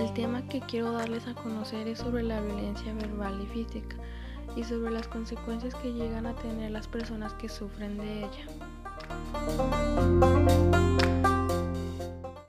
El tema que quiero darles a conocer es sobre la violencia verbal y física y sobre las consecuencias que llegan a tener las personas que sufren de ella.